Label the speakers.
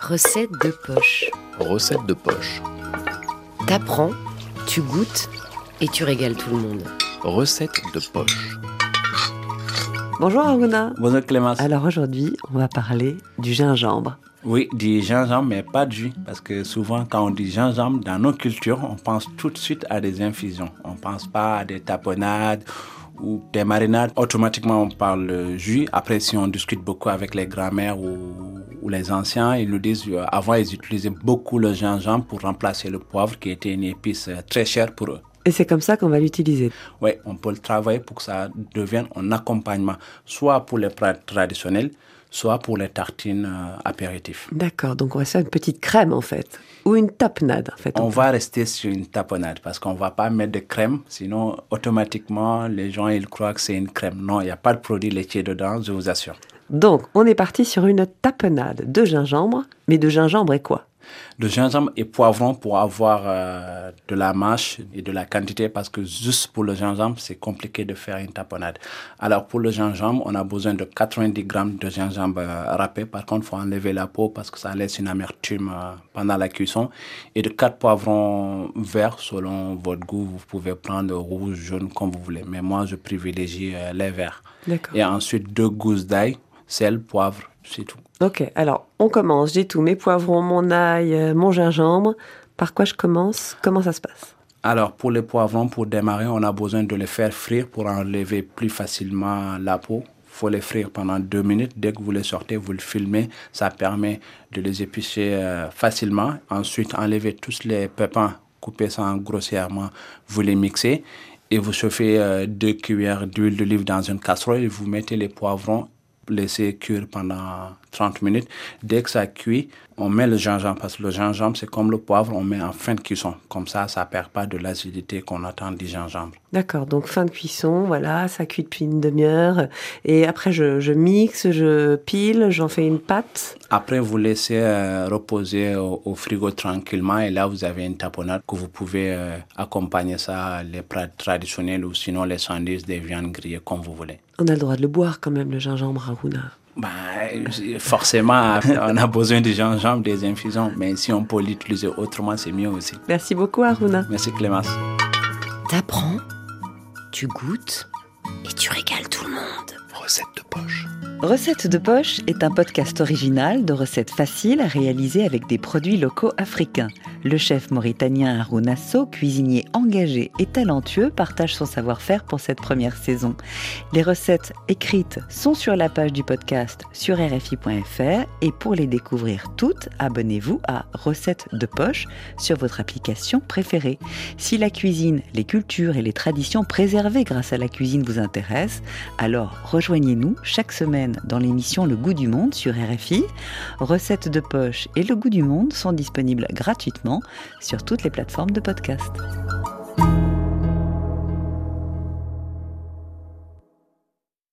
Speaker 1: Recette de poche.
Speaker 2: Recette de poche.
Speaker 1: T'apprends, tu goûtes et tu régales tout le monde.
Speaker 2: Recette de poche.
Speaker 3: Bonjour Aruna.
Speaker 4: Bonjour Clémence.
Speaker 3: Alors aujourd'hui, on va parler du gingembre.
Speaker 4: Oui, du gingembre, mais pas du jus. Parce que souvent, quand on dit gingembre, dans nos cultures, on pense tout de suite à des infusions. On ne pense pas à des tapenades ou des marinades. Automatiquement, on parle de jus. Après, si on discute beaucoup avec les grands-mères ou, ou, les anciens, ils nous disent qu'avant, ils utilisaient beaucoup le gingembre pour remplacer le poivre, qui était une épice très chère pour eux.
Speaker 3: Et c'est comme ça qu'on va l'utiliser.
Speaker 4: Oui, on peut le travailler pour que ça devienne un accompagnement, soit pour les plats traditionnels, soit pour les tartines euh, apéritifs.
Speaker 3: D'accord, donc on va faire une petite crème en fait, ou une tapenade en fait.
Speaker 4: On va rester sur une tapenade parce qu'on va pas mettre de crème, sinon automatiquement les gens ils croient que c'est une crème. Non, il n'y a pas de produit laitier dedans, je vous assure.
Speaker 3: Donc on est parti sur une tapenade de gingembre, mais de gingembre et quoi?
Speaker 4: De gingembre et poivron pour avoir euh, de la mâche et de la quantité parce que juste pour le gingembre, c'est compliqué de faire une tapenade. Alors pour le gingembre, on a besoin de 90 grammes de gingembre euh, râpé. Par contre, il faut enlever la peau parce que ça laisse une amertume euh, pendant la cuisson. Et de 4 poivrons verts selon votre goût. Vous pouvez prendre rouge, jaune comme vous voulez. Mais moi, je privilégie les verts. Et ensuite deux gousses d'ail, sel, poivre, c'est tout.
Speaker 3: Ok, alors on commence. J'ai tout, mes poivrons, mon ail, euh, mon gingembre. Par quoi je commence? Comment ça se passe?
Speaker 4: Alors, pour les poivrons, pour démarrer, on a besoin de les faire frire pour enlever plus facilement la peau. Il faut les frire pendant deux minutes. Dès que vous les sortez, vous le filmez. Ça permet de les épicer euh, facilement. Ensuite, enlevez tous les pépins, coupez ça grossièrement. Vous les mixez et vous chauffez euh, deux cuillères d'huile d'olive dans une casserole et vous mettez les poivrons laisser cuire pendant 30 minutes. Dès que ça cuit, on met le gingembre parce que le gingembre, c'est comme le poivre, on met en fin de cuisson. Comme ça, ça perd pas de l'acidité qu'on attend du gingembre.
Speaker 3: D'accord, donc fin de cuisson, voilà, ça cuit depuis une demi-heure. Et après, je, mixe, je pile, j'en fais une pâte.
Speaker 4: Après, vous laissez euh, reposer au, frigo tranquillement et là, vous avez une tapenade que vous pouvez euh, accompagner ça, les plats traditionnels ou sinon les sandwichs, des viandes grillées, comme vous voulez.
Speaker 3: On a le droit de le boire quand même, le gingembre, Aruna.
Speaker 4: Bah, forcément, on a besoin de gingembre, des infusions, mais si on peut l'utiliser autrement, c'est mieux aussi.
Speaker 3: Merci beaucoup, Aruna.
Speaker 4: Merci, Clémence.
Speaker 1: T'apprends, tu goûtes et tu régales tout le monde.
Speaker 2: Recette de poche.
Speaker 5: Recette de poche est un podcast original de recettes faciles à réaliser avec des produits locaux africains. Le chef mauritanien Haroun cuisinier engagé et talentueux, partage son savoir-faire pour cette première saison. Les recettes écrites sont sur la page du podcast sur rfi.fr et pour les découvrir toutes, abonnez-vous à Recettes de poche sur votre application préférée. Si la cuisine, les cultures et les traditions préservées grâce à la cuisine vous intéressent, alors rejoignez-nous chaque semaine dans l'émission Le Goût du Monde sur RFI. Recettes de poche et Le Goût du Monde sont disponibles gratuitement sur toutes les plateformes de podcast.